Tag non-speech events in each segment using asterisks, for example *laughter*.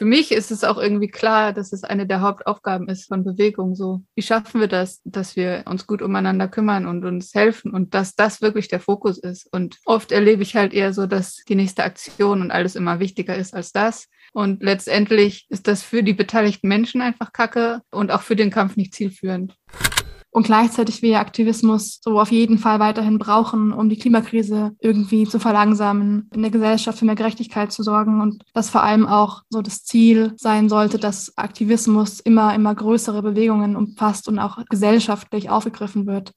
für mich ist es auch irgendwie klar, dass es eine der Hauptaufgaben ist von Bewegung. So, wie schaffen wir das, dass wir uns gut umeinander kümmern und uns helfen und dass das wirklich der Fokus ist. Und oft erlebe ich halt eher so, dass die nächste Aktion und alles immer wichtiger ist als das. Und letztendlich ist das für die beteiligten Menschen einfach Kacke und auch für den Kampf nicht zielführend und gleichzeitig wir Aktivismus so auf jeden Fall weiterhin brauchen, um die Klimakrise irgendwie zu verlangsamen, in der Gesellschaft für mehr Gerechtigkeit zu sorgen und das vor allem auch so das Ziel sein sollte, dass Aktivismus immer, immer größere Bewegungen umfasst und auch gesellschaftlich aufgegriffen wird.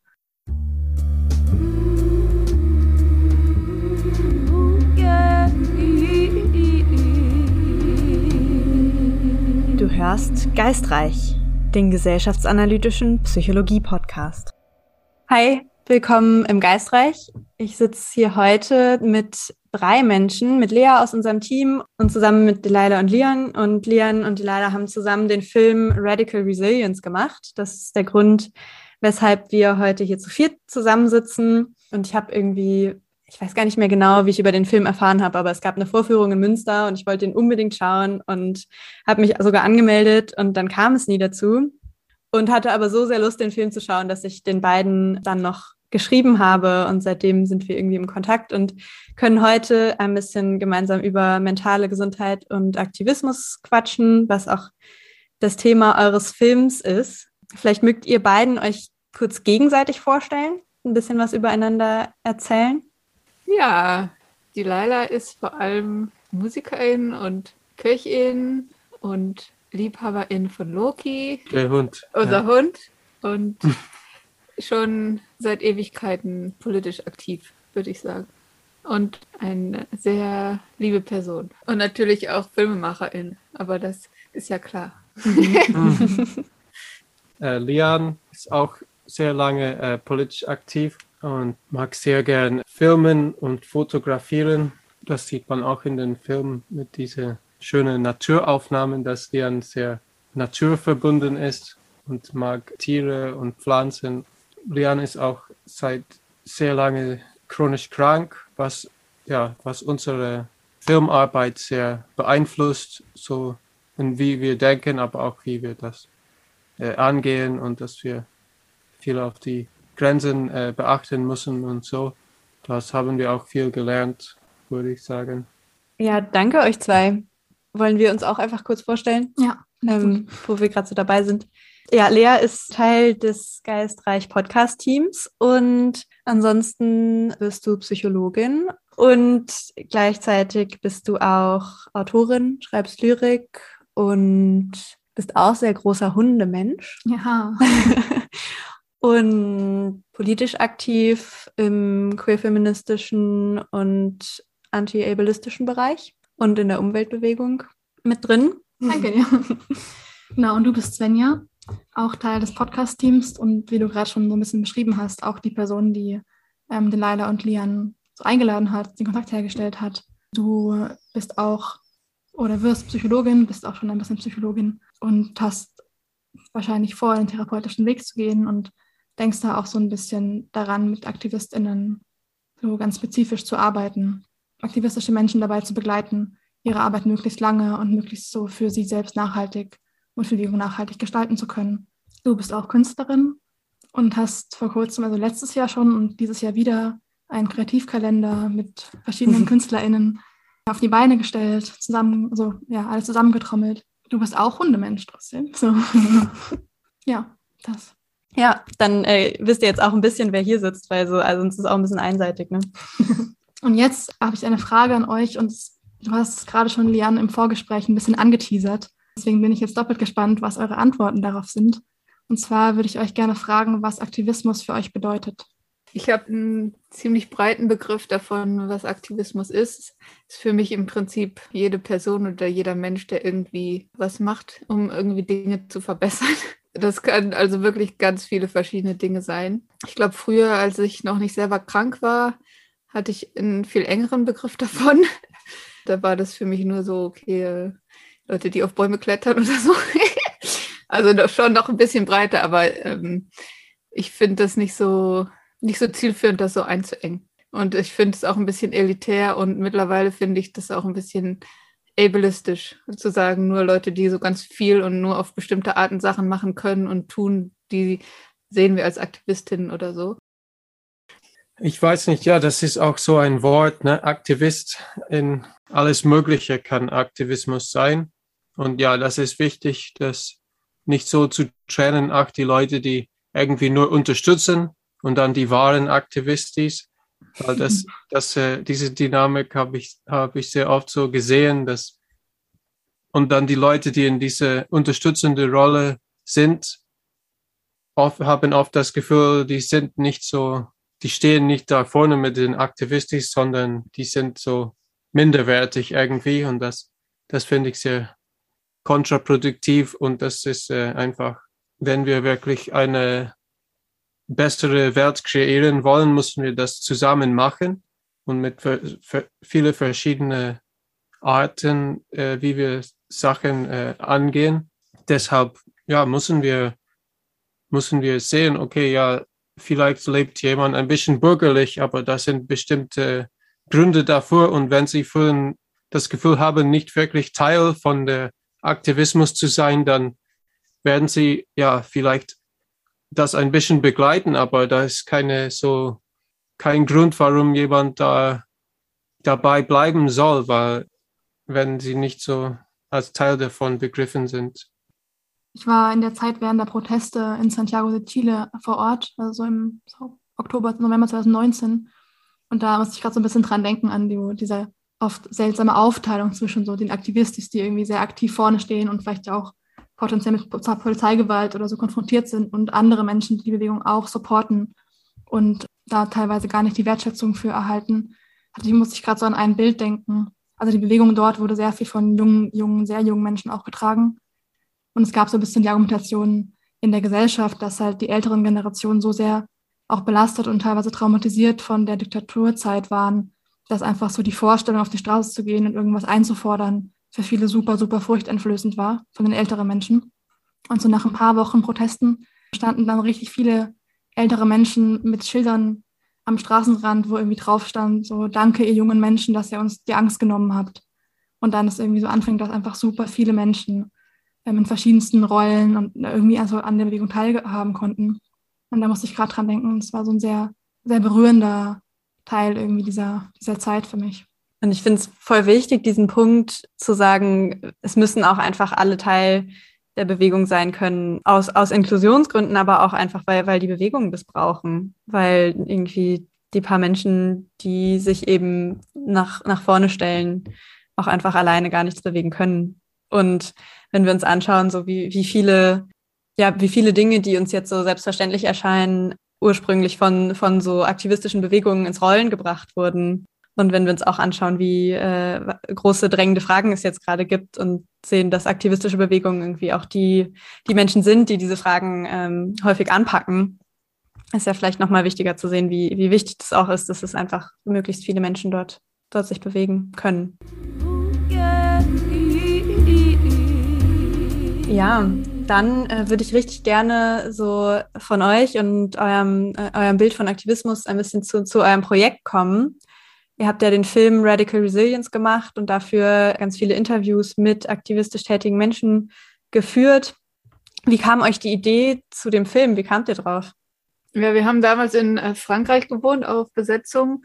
Du hörst Geistreich den gesellschaftsanalytischen Psychologie-Podcast. Hi, willkommen im Geistreich. Ich sitze hier heute mit drei Menschen, mit Lea aus unserem Team und zusammen mit Delilah und Leon. Und Leon und Delilah haben zusammen den Film Radical Resilience gemacht. Das ist der Grund, weshalb wir heute hier zu viert zusammensitzen. Und ich habe irgendwie ich weiß gar nicht mehr genau, wie ich über den Film erfahren habe, aber es gab eine Vorführung in Münster und ich wollte ihn unbedingt schauen und habe mich sogar angemeldet und dann kam es nie dazu und hatte aber so sehr Lust, den Film zu schauen, dass ich den beiden dann noch geschrieben habe und seitdem sind wir irgendwie im Kontakt und können heute ein bisschen gemeinsam über mentale Gesundheit und Aktivismus quatschen, was auch das Thema eures Films ist. Vielleicht mögt ihr beiden euch kurz gegenseitig vorstellen, ein bisschen was übereinander erzählen. Ja, die Laila ist vor allem Musikerin und Köchin und Liebhaberin von Loki. Der Hund. Unser ja. Hund. Und *laughs* schon seit Ewigkeiten politisch aktiv, würde ich sagen. Und eine sehr liebe Person. Und natürlich auch Filmemacherin. Aber das ist ja klar. *laughs* Mhm. äh, Lian ist auch sehr lange äh, politisch aktiv und mag sehr gern filmen und fotografieren. Das sieht man auch in den Filmen mit diesen schönen Naturaufnahmen, dass Lian sehr naturverbunden ist und mag Tiere und Pflanzen. Lian ist auch seit sehr lange chronisch krank, was ja, was unsere Filmarbeit sehr beeinflusst, so in wie wir denken, aber auch wie wir das äh, angehen und dass wir viel auf die Grenzen äh, beachten müssen und so. Das haben wir auch viel gelernt, würde ich sagen. Ja, danke euch zwei. Wollen wir uns auch einfach kurz vorstellen? Ja. Ähm, wo wir gerade so dabei sind. Ja, Lea ist Teil des Geistreich Podcast Teams und ansonsten bist du Psychologin und gleichzeitig bist du auch Autorin, schreibst Lyrik und bist auch sehr großer Hundemensch. Ja. *laughs* *laughs* und politisch aktiv im queerfeministischen und anti-ableistischen Bereich und in der Umweltbewegung mit drin. Danke dir. genau, und du bist Svenja, auch Teil des Podcast-Teams und wie du gerade schon so ein bisschen beschrieben hast, auch die Person, die ähm, den Leila und Lian so eingeladen hat, den Kontakt hergestellt hat. Du bist auch oder wirst Psychologin, bist auch schon ein bisschen Psychologin und hast wahrscheinlich vor, den therapeutischen Weg zu gehen und denkst da auch so ein bisschen daran, mit AktivistInnen so ganz spezifisch zu arbeiten, aktivistische Menschen dabei zu begleiten, ihre Arbeit möglichst lange und möglichst so für sie selbst nachhaltig und für die nachhaltig gestalten zu können. Du bist auch Künstlerin und hast vor kurzem, also letztes Jahr schon und dieses Jahr wieder, einen Kreativkalender mit verschiedenen *laughs* KünstlerInnen auf die Beine gestellt, zusammen, also ja, alles zusammengetrommelt. Du bist auch Hundemensch trotzdem. So. *laughs* ja, das. Ja, dann äh, wisst ihr jetzt auch ein bisschen, wer hier sitzt, weil so, also uns ist auch ein bisschen einseitig, ne? *laughs* und jetzt habe ich eine Frage an euch und du hast gerade schon Lian im Vorgespräch ein bisschen angeteasert. Deswegen bin ich jetzt doppelt gespannt, was eure Antworten darauf sind. Und zwar würde ich euch gerne fragen, was Aktivismus für euch bedeutet. Ich habe einen ziemlich breiten Begriff davon, was Aktivismus ist. Es ist für mich im Prinzip jede Person oder jeder Mensch, der irgendwie was macht, um irgendwie Dinge zu verbessern. Das kann also wirklich ganz viele verschiedene Dinge sein. Ich glaube, früher, als ich noch nicht selber krank war, hatte ich einen viel engeren Begriff davon. *laughs* Da war das für mich nur so, okay, Leute, die auf Bäume klettern oder so. *laughs* also schon noch ein bisschen breiter, aber ähm, ich finde das nicht so, nicht so zielführend, das so einzuengen. Und ich finde es auch ein bisschen elitär und mittlerweile finde ich das auch ein bisschen ableistisch zu sagen, nur Leute, die so ganz viel und nur auf bestimmte Arten Sachen machen können und tun, die sehen wir als Aktivistinnen oder so. Ich weiß nicht, ja, das ist auch so ein Wort, ne? Aktivist in alles Mögliche kann Aktivismus sein. Und ja, das ist wichtig, das nicht so zu trennen, ach, die Leute, die irgendwie nur unterstützen und dann die wahren Aktivistis. Weil das, das, äh, diese Dynamik habe ich, habe ich sehr oft so gesehen, dass und dann die Leute, die in diese unterstützende Rolle sind, oft, haben oft das Gefühl, die sind nicht so, die stehen nicht da vorne mit den Aktivistis, sondern die sind so minderwertig irgendwie. Und das, das finde ich sehr kontraproduktiv. Und das ist äh, einfach, wenn wir wirklich eine bessere Welt kreieren wollen, müssen wir das zusammen machen und mit viele verschiedene Arten, äh, wie wir Sachen äh, angehen. Deshalb ja, müssen wir müssen wir sehen, okay, ja, vielleicht lebt jemand ein bisschen bürgerlich, aber das sind bestimmte Gründe dafür. Und wenn Sie fühlen, das Gefühl haben, nicht wirklich Teil von der Aktivismus zu sein, dann werden Sie ja vielleicht das ein bisschen begleiten, aber da ist keine so kein Grund, warum jemand da dabei bleiben soll, weil wenn sie nicht so als Teil davon begriffen sind. Ich war in der Zeit während der Proteste in Santiago de Chile vor Ort, also so im Oktober, November 2019. Und da musste ich gerade so ein bisschen dran denken an die, diese oft seltsame Aufteilung zwischen so den Aktivistis, die irgendwie sehr aktiv vorne stehen und vielleicht auch potenziell mit Polizeigewalt oder so konfrontiert sind und andere Menschen, die die Bewegung auch supporten und da teilweise gar nicht die Wertschätzung für erhalten. Also ich musste ich gerade so an ein Bild denken. Also die Bewegung dort wurde sehr viel von jungen, jungen, sehr jungen Menschen auch getragen. Und es gab so ein bisschen die Argumentation in der Gesellschaft, dass halt die älteren Generationen so sehr auch belastet und teilweise traumatisiert von der Diktaturzeit waren, dass einfach so die Vorstellung, auf die Straße zu gehen und irgendwas einzufordern, für viele super, super furchteinflößend war von den älteren Menschen. Und so nach ein paar Wochen Protesten standen dann richtig viele ältere Menschen mit Schildern am Straßenrand, wo irgendwie drauf stand, so danke ihr jungen Menschen, dass ihr uns die Angst genommen habt. Und dann ist irgendwie so anfängt, dass einfach super viele Menschen ähm, in verschiedensten Rollen und irgendwie also an der Bewegung teilhaben konnten. Und da musste ich gerade dran denken, es war so ein sehr, sehr berührender Teil irgendwie dieser, dieser Zeit für mich. Und ich finde es voll wichtig, diesen Punkt zu sagen, es müssen auch einfach alle Teil der Bewegung sein können, aus, aus Inklusionsgründen, aber auch einfach, weil, weil die Bewegungen das brauchen, weil irgendwie die paar Menschen, die sich eben nach, nach vorne stellen, auch einfach alleine gar nichts bewegen können. Und wenn wir uns anschauen, so wie, wie viele, ja, wie viele Dinge, die uns jetzt so selbstverständlich erscheinen, ursprünglich von, von so aktivistischen Bewegungen ins Rollen gebracht wurden. Und wenn wir uns auch anschauen, wie äh, große drängende Fragen es jetzt gerade gibt und sehen, dass aktivistische Bewegungen irgendwie auch die, die Menschen sind, die diese Fragen ähm, häufig anpacken, ist ja vielleicht nochmal wichtiger zu sehen, wie, wie wichtig das auch ist, dass es einfach möglichst viele Menschen dort, dort sich bewegen können. Ja, dann äh, würde ich richtig gerne so von euch und eurem, äh, eurem Bild von Aktivismus ein bisschen zu, zu eurem Projekt kommen. Ihr habt ja den Film Radical Resilience gemacht und dafür ganz viele Interviews mit aktivistisch tätigen Menschen geführt. Wie kam euch die Idee zu dem Film? Wie kamt ihr drauf? Ja, wir haben damals in äh, Frankreich gewohnt auf Besetzung.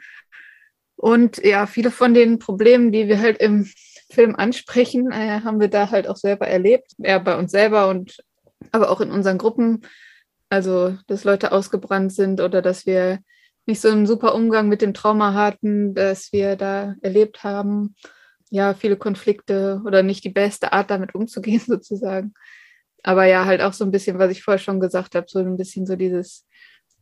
Und ja, viele von den Problemen, die wir halt im Film ansprechen, äh, haben wir da halt auch selber erlebt. Ja, bei uns selber und aber auch in unseren Gruppen. Also, dass Leute ausgebrannt sind oder dass wir nicht so einen super Umgang mit dem Trauma hatten, das wir da erlebt haben. Ja, viele Konflikte oder nicht die beste Art, damit umzugehen, *laughs* sozusagen. Aber ja, halt auch so ein bisschen, was ich vorher schon gesagt habe, so ein bisschen so dieses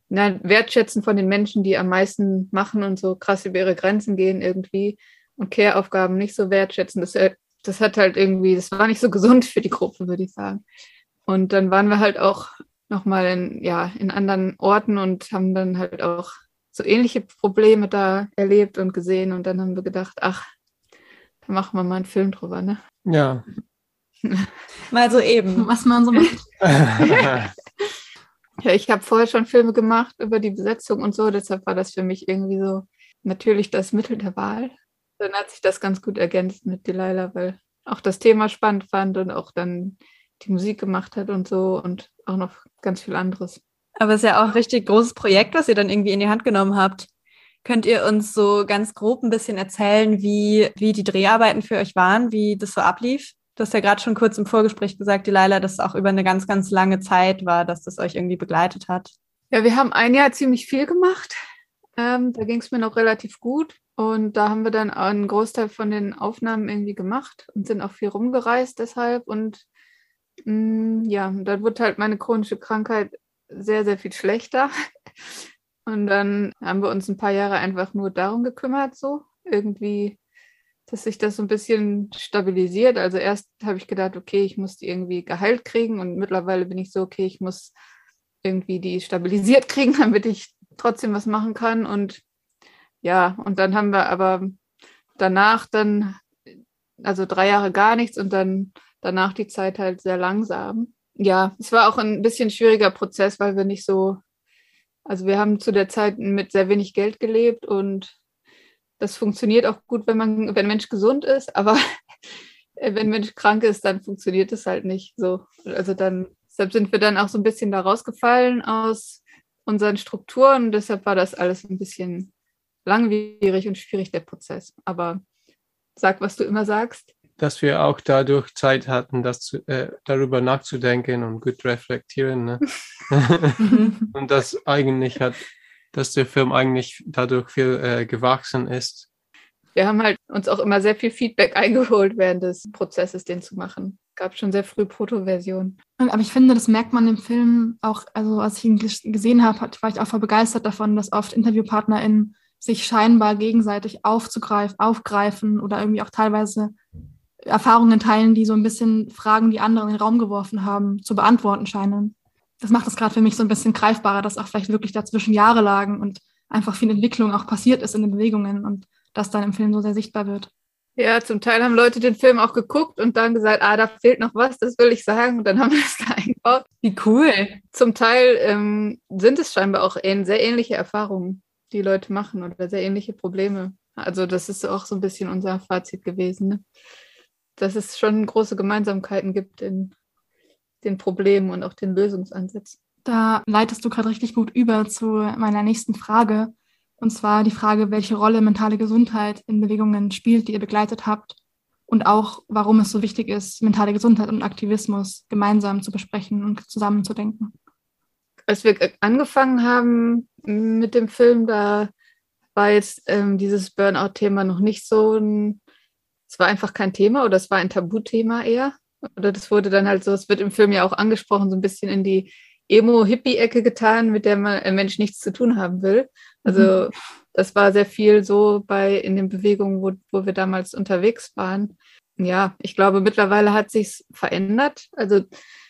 na, Wertschätzen von den Menschen, die am meisten machen und so krass über ihre Grenzen gehen irgendwie und Care-Aufgaben nicht so wertschätzen. Das, äh, das hat halt irgendwie, das war nicht so gesund für die Gruppe, würde ich sagen. Und dann waren wir halt auch nochmal in, ja, in anderen Orten und haben dann halt auch so ähnliche Probleme da erlebt und gesehen. Und dann haben wir gedacht, ach, da machen wir mal einen Film drüber, ne? Ja. *laughs* mal so eben. Was man so macht. *laughs* ja, ich habe vorher schon Filme gemacht über die Besetzung und so, deshalb war das für mich irgendwie so natürlich das Mittel der Wahl. dann hat sich das ganz gut ergänzt mit Delilah, weil auch das Thema spannend fand und auch dann die Musik gemacht hat und so und auch noch ganz viel anderes. Aber es ist ja auch ein richtig großes Projekt, was ihr dann irgendwie in die Hand genommen habt. Könnt ihr uns so ganz grob ein bisschen erzählen, wie, wie die Dreharbeiten für euch waren, wie das so ablief? Du hast ja gerade schon kurz im Vorgespräch gesagt, Delilah, dass es auch über eine ganz, ganz lange Zeit war, dass das euch irgendwie begleitet hat. Ja, wir haben ein Jahr ziemlich viel gemacht. Ähm, da ging es mir noch relativ gut. Und da haben wir dann einen Großteil von den Aufnahmen irgendwie gemacht und sind auch viel rumgereist deshalb. Und mh, mm, ja, dann wurde halt meine chronische Krankheit sehr, sehr viel schlechter. Und dann haben wir uns ein paar Jahre einfach nur darum gekümmert, so irgendwie, dass sich das so ein bisschen stabilisiert. Also erst habe ich gedacht, okay, ich muss die irgendwie geheilt kriegen und mittlerweile bin ich so, okay, ich muss irgendwie die stabilisiert *laughs* kriegen, damit ich trotzdem was machen kann. Und ja, und dann haben wir aber danach dann, also drei Jahre gar nichts und dann danach die Zeit halt sehr langsam ja, es war auch ein bisschen schwieriger Prozess, weil wir nicht so, also wir haben zu der Zeit mit sehr wenig Geld gelebt und das funktioniert auch gut, wenn man, wenn Mensch gesund ist, aber *laughs* wenn Mensch krank ist, dann funktioniert es halt nicht so. Also dann, deshalb sind wir dann auch so ein bisschen da rausgefallen aus unseren Strukturen. Deshalb war das alles ein bisschen langwierig und schwierig, der Prozess. Aber sag, was du immer sagst dass wir auch dadurch Zeit hatten, das zu, äh, darüber nachzudenken und gut reflektieren. Ne? *laughs* und das eigentlich hat, dass der Film eigentlich dadurch viel äh, gewachsen ist. Wir haben halt uns auch immer sehr viel Feedback eingeholt während des Prozesses, den zu machen. Gab schon sehr früh Protoversionen. Aber ich finde, das merkt man im Film auch, also als ich ihn gesehen habe, war ich auch voll begeistert davon, dass oft InterviewpartnerInnen sich scheinbar gegenseitig aufzugreifen, aufgreifen oder irgendwie auch teilweise Erfahrungen teilen, die so ein bisschen Fragen, die andere in den Raum geworfen haben, zu beantworten scheinen. Das macht es gerade für mich so ein bisschen greifbarer, dass auch vielleicht wirklich dazwischen Jahre lagen und einfach viel Entwicklung auch passiert ist in den Bewegungen und das dann im Film so sehr sichtbar wird. Ja, zum Teil haben Leute den Film auch geguckt und dann gesagt, ah, da fehlt noch was, das will ich sagen. Und dann haben wir es *laughs* da eingebaut. Wie cool. Zum Teil ähm, sind es scheinbar auch sehr ähnliche Erfahrungen, die Leute machen oder sehr ähnliche Probleme. Also das ist auch so ein bisschen unser Fazit gewesen. Ne? Dass es schon große Gemeinsamkeiten gibt in den Problemen und auch den Lösungsansätzen. Da leitest du gerade richtig gut über zu meiner nächsten Frage. Und zwar die Frage, welche Rolle mentale Gesundheit in Bewegungen spielt, die ihr begleitet habt. Und auch, warum es so wichtig ist, mentale Gesundheit und Aktivismus gemeinsam zu besprechen und zusammenzudenken. Als wir angefangen haben mit dem Film, da war jetzt ähm, dieses Burnout-Thema noch nicht so ein es war einfach kein Thema oder es war ein Tabuthema eher. Oder das wurde dann halt so, es wird im Film ja auch angesprochen, so ein bisschen in die Emo-Hippie-Ecke getan, mit der man, ein Mensch nichts zu tun haben will. Also mhm. das war sehr viel so bei in den Bewegungen, wo, wo wir damals unterwegs waren. Ja, ich glaube, mittlerweile hat sich's verändert. Also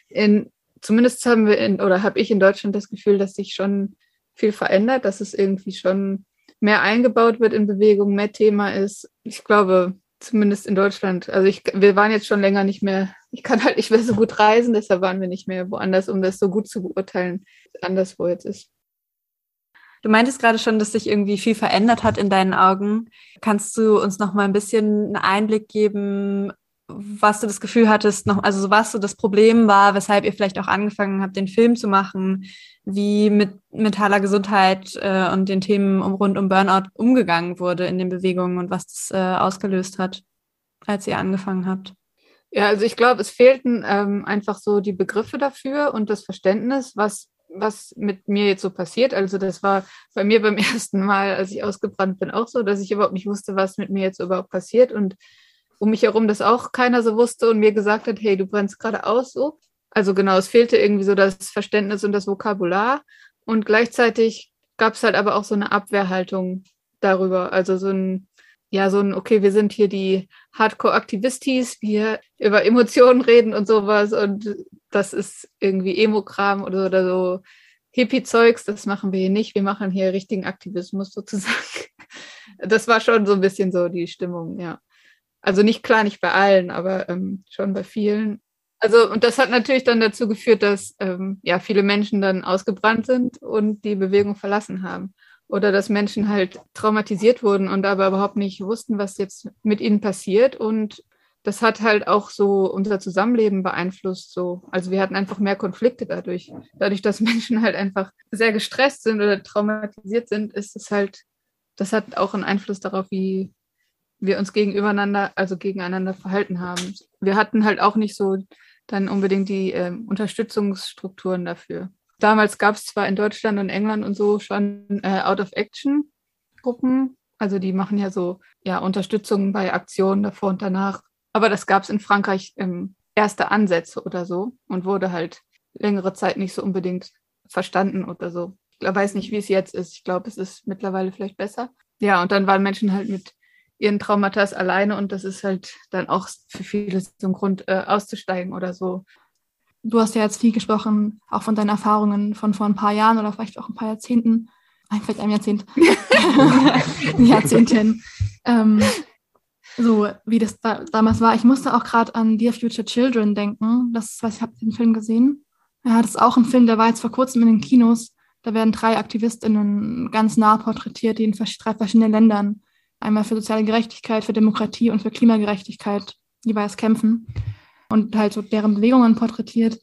in, zumindest haben wir in, oder habe ich in Deutschland das Gefühl, dass sich schon viel verändert, dass es irgendwie schon mehr eingebaut wird in Bewegung, mehr Thema ist. Ich glaube, Zumindest in Deutschland. Also ich, wir waren jetzt schon länger nicht mehr, ich kann halt nicht mehr so gut reisen, deshalb waren wir nicht mehr woanders, um das so gut zu beurteilen, anderswo jetzt ist. Du meintest gerade schon, dass sich irgendwie viel verändert hat in deinen Augen. Kannst du uns noch mal ein bisschen einen Einblick geben, was du das Gefühl hattest, noch, also was so das Problem war, weshalb ihr vielleicht auch angefangen habt, den Film zu machen, wie mit mentaler Gesundheit äh, und den Themen um, rund um Burnout umgegangen wurde in den Bewegungen und was das äh, ausgelöst hat, als ihr angefangen habt. Ja, also ich glaube, es fehlten ähm, einfach so die Begriffe dafür und das Verständnis, was, was mit mir jetzt so passiert. Also das war bei mir beim *laughs* ersten Mal, als ich ausgebrannt bin, auch so, dass ich überhaupt nicht wusste, was mit mir jetzt überhaupt passiert und um mich herum das auch keiner so wusste und mir gesagt hat, hey, du brennst gerade aus so. Also genau, es fehlte irgendwie so das Verständnis und das Vokabular und gleichzeitig gab es halt aber auch so eine Abwehrhaltung darüber. Also so ein, ja, so ein, okay, wir sind hier die Hardcore-Aktivistis, wir über Emotionen reden und sowas und das ist irgendwie Emokram oder, oder so Hippie-Zeugs, das machen wir hier nicht, wir machen hier richtigen Aktivismus sozusagen. Das war schon so ein bisschen so die Stimmung, ja. Also nicht klar, nicht bei allen, aber ähm, schon bei vielen. Also, und das hat natürlich dann dazu geführt, dass ähm, ja viele Menschen dann ausgebrannt sind und die Bewegung verlassen haben. oder dass Menschen halt traumatisiert wurden und aber überhaupt nicht wussten, was jetzt mit ihnen passiert. Und das hat halt auch so unser Zusammenleben beeinflusst. So. Also wir hatten einfach mehr Konflikte dadurch. Dadurch, dass *laughs* Menschen halt einfach sehr gestresst sind oder traumatisiert sind, ist es halt, das hat auch einen Einfluss darauf, wie wir uns gegenübereinander, also gegeneinander verhalten haben. Wir hatten halt auch nicht so dann unbedingt die äh, Unterstützungsstrukturen dafür. Damals gab es zwar in Deutschland und England und so schon äh, Out-of-Action-Gruppen, also die machen ja so ja, Unterstützung bei Aktionen davor und danach. Aber das gab es in Frankreich ähm, erste Ansätze oder so und wurde halt längere Zeit nicht so unbedingt verstanden oder so. Ich weiß nicht, wie es jetzt ist. Ich glaube, es ist mittlerweile vielleicht besser. Ja, und dann waren Menschen halt mit ihren Traumata alleine und das ist halt dann auch für viele so ein Grund, äh, auszusteigen oder so. Du hast ja jetzt viel gesprochen, auch von deinen Erfahrungen von vor ein paar Jahren oder vielleicht auch ein paar Jahrzehnten, vielleicht einem Jahrzehnt, *laughs* Jahrzehnten. Ähm, so wie das da, damals war. Ich musste auch gerade an Dear Future Children denken. Das, was ich habe den Film gesehen. Ja, das ist auch ein Film, der war jetzt vor kurzem in den Kinos. Da werden drei AktivistInnen ganz nah porträtiert, die in drei verschiedenen Ländern einmal für soziale Gerechtigkeit, für Demokratie und für Klimagerechtigkeit jeweils kämpfen und halt so deren Bewegungen porträtiert.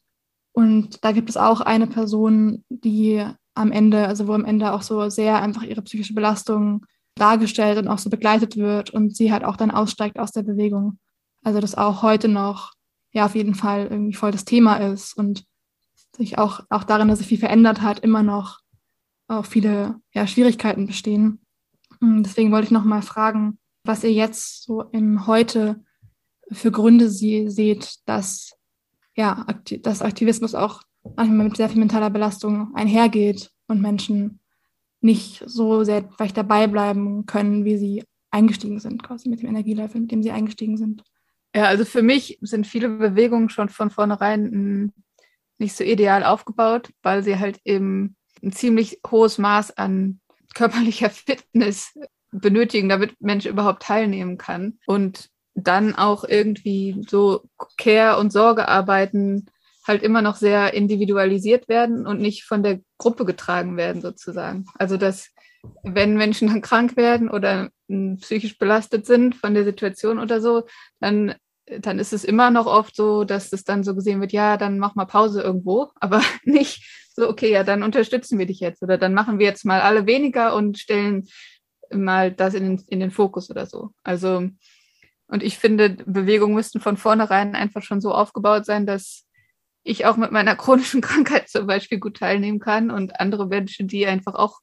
Und da gibt es auch eine Person, die am Ende, also wo am Ende auch so sehr einfach ihre psychische Belastung dargestellt und auch so begleitet wird und sie halt auch dann aussteigt aus der Bewegung. Also das auch heute noch ja auf jeden Fall irgendwie voll das Thema ist und sich auch, auch darin, dass sich viel verändert hat, immer noch auch viele ja, Schwierigkeiten bestehen. Hm, deswegen wollte ich noch mal fragen, was ihr jetzt so im Heute für Gründe sie seht, dass, ja, dass Aktivismus auch manchmal mit sehr viel mentaler Belastung einhergeht und Menschen nicht so sehr vielleicht dabei bleiben können, wie sie eingestiegen sind, quasi mit dem Energielevel, mit dem sie eingestiegen sind. Ja, also für mich sind viele Bewegungen schon von vornherein hm, nicht so ideal aufgebaut, weil sie halt eben ein ziemlich hohes Maß an körperlicher *laughs* Fitness benötigen, damit Mensch überhaupt teilnehmen kann. Und dann auch irgendwie so Care- und Sorgearbeiten halt immer noch sehr individualisiert werden und nicht von der Gruppe getragen werden, sozusagen. Also dass wenn Menschen dann krank werden oder psychisch belastet sind von der Situation oder so, dann, dann ist es immer noch oft so, dass es dann so gesehen wird, ja, dann mach mal Pause irgendwo, aber *laughs* nicht so, okay, ja, dann unterstützen wir dich jetzt oder dann machen wir jetzt mal alle weniger und stellen mal das in, in den Fokus oder so. Also, und ich finde, Bewegungen müssten von vornherein einfach schon so aufgebaut sein, dass ich auch mit meiner *laughs* chronischen Krankheit zum Beispiel gut teilnehmen kann und andere Menschen, die einfach auch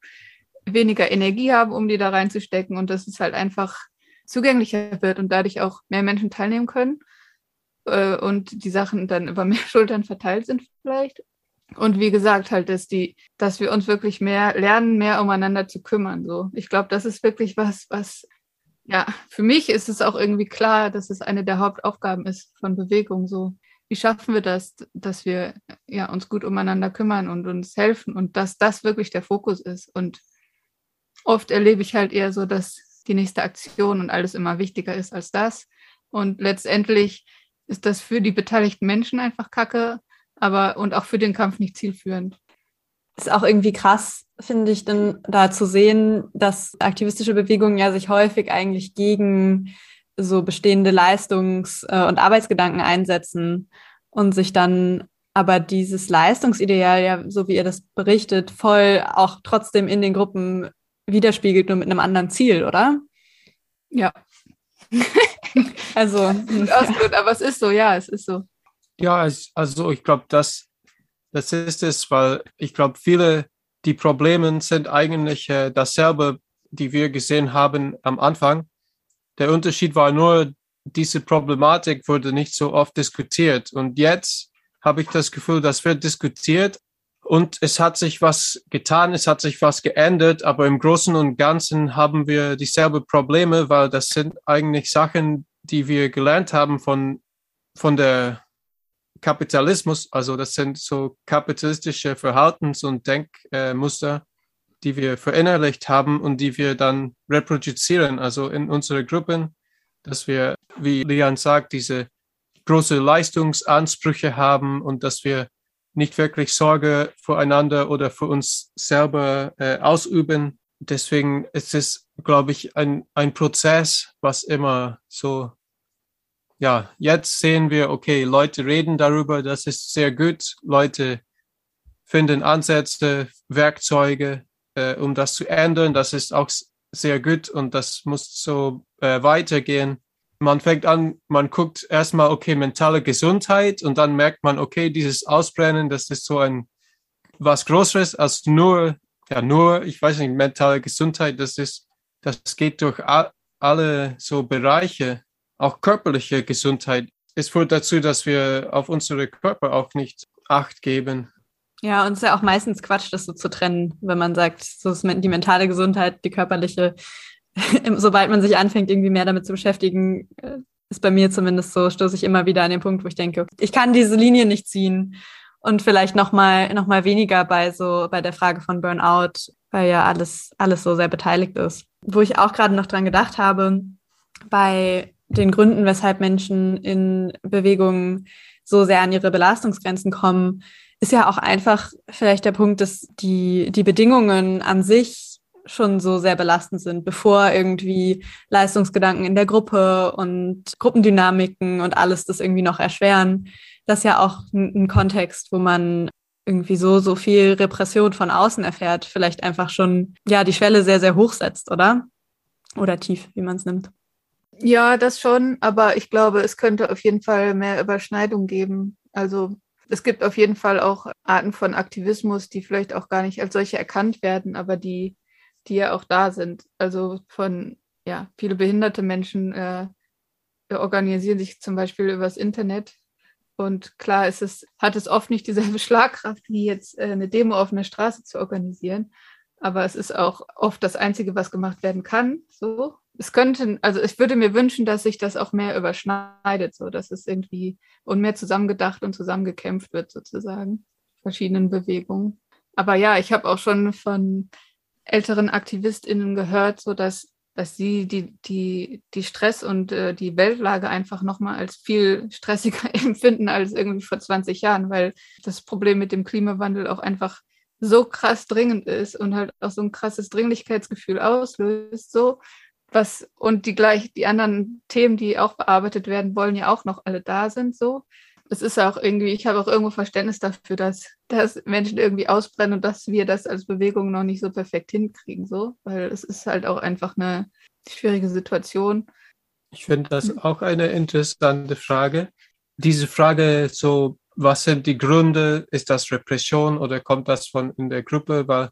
weniger Energie haben, um die da reinzustecken und dass es halt einfach zugänglicher wird und dadurch auch mehr Menschen teilnehmen können äh, und die Sachen dann über *laughs* mehr Schultern verteilt sind vielleicht. Und wie gesagt, halt, dass die, dass wir uns wirklich mehr lernen, mehr umeinander zu kümmern. So, ich glaube, das ist wirklich was, was, ja, für mich ist es auch irgendwie klar, dass es eine der Hauptaufgaben ist von Bewegung. So, wie schaffen wir das, dass wir ja uns gut umeinander kümmern und uns helfen und dass das wirklich der Fokus ist. Und oft erlebe ich halt eher so, dass die nächste Aktion und alles immer wichtiger ist als das. Und letztendlich ist das für die beteiligten Menschen einfach Kacke, aber und auch für den Kampf nicht zielführend. Ist auch irgendwie krass, finde ich, dann da zu sehen, dass aktivistische Bewegungen ja sich häufig eigentlich gegen so bestehende Leistungs- äh, und Arbeitsgedanken einsetzen und sich dann aber dieses Leistungsideal, ja, so wie ihr das berichtet, voll auch trotzdem in den Gruppen widerspiegelt, nur mit einem anderen Ziel, oder? Ja. also. *laughs* Ausgeführt, aber es ist so, ja, es ist so. Ja, also ich glaube, das, das ist es, weil ich glaube, viele, die Probleme sind eigentlich äh, dasselbe, die wir gesehen haben am Anfang. Der Unterschied war nur, diese Problematik wurde nicht so oft diskutiert. Und jetzt habe ich das Gefühl, das wird diskutiert und es hat sich was getan, es hat sich was geändert, aber im Großen und Ganzen haben wir dieselbe Probleme, weil das sind eigentlich Sachen, die wir gelernt haben von, von der Kapitalismus, also das sind so kapitalistische Verhaltens- und Denkmuster, die wir verinnerlicht haben und die wir dann reproduzieren, also in unsere Gruppen, dass wir, wie Lian sagt, diese große Leistungsansprüche haben und dass wir nicht wirklich Sorge voreinander oder für uns selber äh, ausüben. Deswegen ist es, glaube ich, ein, ein Prozess, was immer so, ja, jetzt sehen wir, okay, Leute reden darüber, das ist sehr gut. Leute finden Ansätze, Werkzeuge, äh, um das zu ändern. Das ist auch sehr gut und das muss so äh, weitergehen. Man fängt an, man guckt erstmal, okay, mentale Gesundheit und dann merkt man, okay, dieses Ausbrennen, das ist so ein was Größeres als nur, ja, nur, ich weiß nicht, mentale Gesundheit, das ist, das geht durch all, alle so Bereiche, auch körperliche Gesundheit. Es führt dazu, dass wir auf unsere Körper auch nicht Acht geben. Ja, und es ist ja auch meistens Quatsch, das so zu trennen, wenn man sagt, so ist die mentale Gesundheit, die körperliche. *laughs* Sobald man sich anfängt, irgendwie mehr damit zu beschäftigen, äh, ist bei mir zumindest so, stoße ich immer wieder an den Punkt, wo ich denke, ich kann diese Linie nicht ziehen. Und vielleicht noch mal, noch mal weniger bei so, bei der Frage von Burnout, weil ja alles, alles so sehr beteiligt ist. Wo ich auch gerade noch dran gedacht habe, bei den Gründen, weshalb Menschen in Bewegungen so sehr an ihre Belastungsgrenzen kommen, ist ja auch einfach vielleicht der Punkt, dass die, die Bedingungen an sich schon so sehr belastend sind, bevor irgendwie Leistungsgedanken in der Gruppe und Gruppendynamiken und alles das irgendwie noch erschweren. Das ist ja auch ein, ein Kontext, wo man irgendwie so, so viel Repression von außen erfährt, vielleicht einfach schon, ja, die Schwelle sehr, sehr hoch setzt, oder? Oder tief, wie man es nimmt. Ja, das schon, aber ich glaube, es könnte auf jeden Fall mehr Überschneidung geben. Also es gibt auf jeden Fall auch Arten von Aktivismus, die vielleicht auch gar nicht als solche erkannt werden, aber die, die ja auch da sind. Also von, ja, viele behinderte Menschen äh, organisieren sich zum Beispiel übers Internet. Und klar ist es, hat es oft nicht dieselbe *laughs* Schlagkraft, wie jetzt äh, eine Demo auf einer Straße zu organisieren. Aber es ist auch oft das Einzige, was gemacht werden kann. So es könnte, also ich würde mir wünschen, dass sich das auch mehr überschneidet, so dass es irgendwie und mehr zusammengedacht und zusammengekämpft wird, sozusagen, verschiedenen Bewegungen. Aber ja, ich habe auch schon von älteren AktivistInnen gehört, so dass, dass sie die, die, die Stress und äh, die Weltlage einfach nochmal als viel stressiger *laughs* empfinden als irgendwie vor 20 Jahren, weil das Problem mit dem Klimawandel auch einfach so krass dringend ist und halt auch so ein krasses Dringlichkeitsgefühl auslöst, so was und die gleich die anderen Themen, die auch bearbeitet werden wollen, ja auch noch alle da sind so. Es ist auch irgendwie, ich habe auch irgendwo Verständnis dafür, dass, dass Menschen irgendwie ausbrennen und dass wir das als Bewegung noch nicht so perfekt hinkriegen, so, weil es ist halt auch einfach eine schwierige Situation. Ich finde das auch eine interessante Frage. Diese Frage, so, was sind die Gründe? Ist das Repression oder kommt das von in der Gruppe? Weil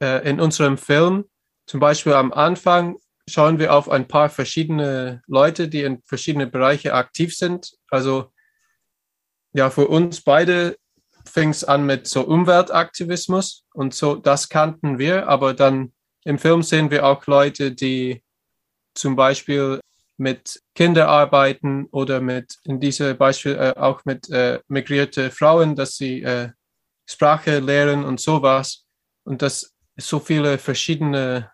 äh, in unserem Film, zum Beispiel am Anfang, schauen wir auf ein paar verschiedene Leute, die in verschiedene Bereiche aktiv sind. Also ja, für uns beide fing es an mit so Umweltaktivismus und so, das kannten wir, aber dann im Film sehen wir auch Leute, die zum Beispiel mit Kinder arbeiten oder mit, in diesem Beispiel äh, auch mit äh, migrierte Frauen, dass sie äh, Sprache lehren und sowas. Und das so viele verschiedene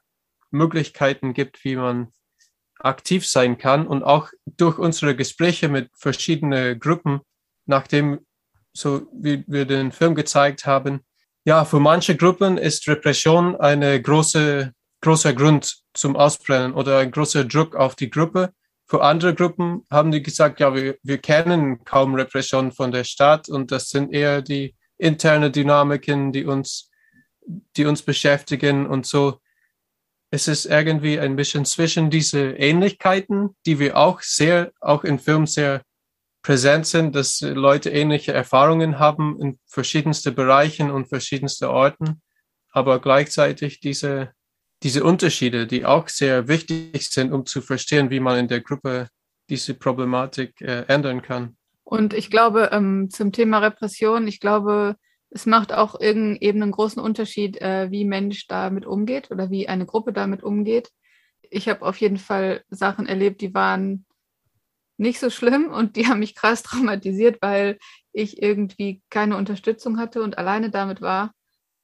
Möglichkeiten gibt, wie man aktiv sein kann und auch durch unsere Gespräche mit verschiedenen Gruppen, nachdem so wie wir den Film gezeigt haben, ja, für manche Gruppen ist Repression eine große, großer Grund zum Ausbrennen oder ein großer Druck auf die Gruppe. Für andere Gruppen haben die gesagt, ja, wir, wir kennen kaum Repression von der Stadt und das sind eher die interne Dynamiken, die uns, die uns beschäftigen und so es ist irgendwie ein bisschen zwischen diese Ähnlichkeiten, die wir auch sehr, auch in Filmen sehr präsent sind, dass Leute ähnliche Erfahrungen haben in verschiedenste Bereichen und verschiedenste Orten, aber gleichzeitig diese, diese Unterschiede, die auch sehr wichtig sind, um zu verstehen, wie man in der Gruppe diese Problematik äh, ändern kann. Und ich glaube, ähm, zum Thema Repression, ich glaube, es macht auch eben einen großen Unterschied, äh, wie Mensch damit umgeht oder wie eine Gruppe damit umgeht. Ich habe auf jeden Fall Sachen erlebt, die waren nicht so schlimm und die haben mich krass *laughs* traumatisiert, weil ich irgendwie keine Unterstützung hatte und alleine damit war.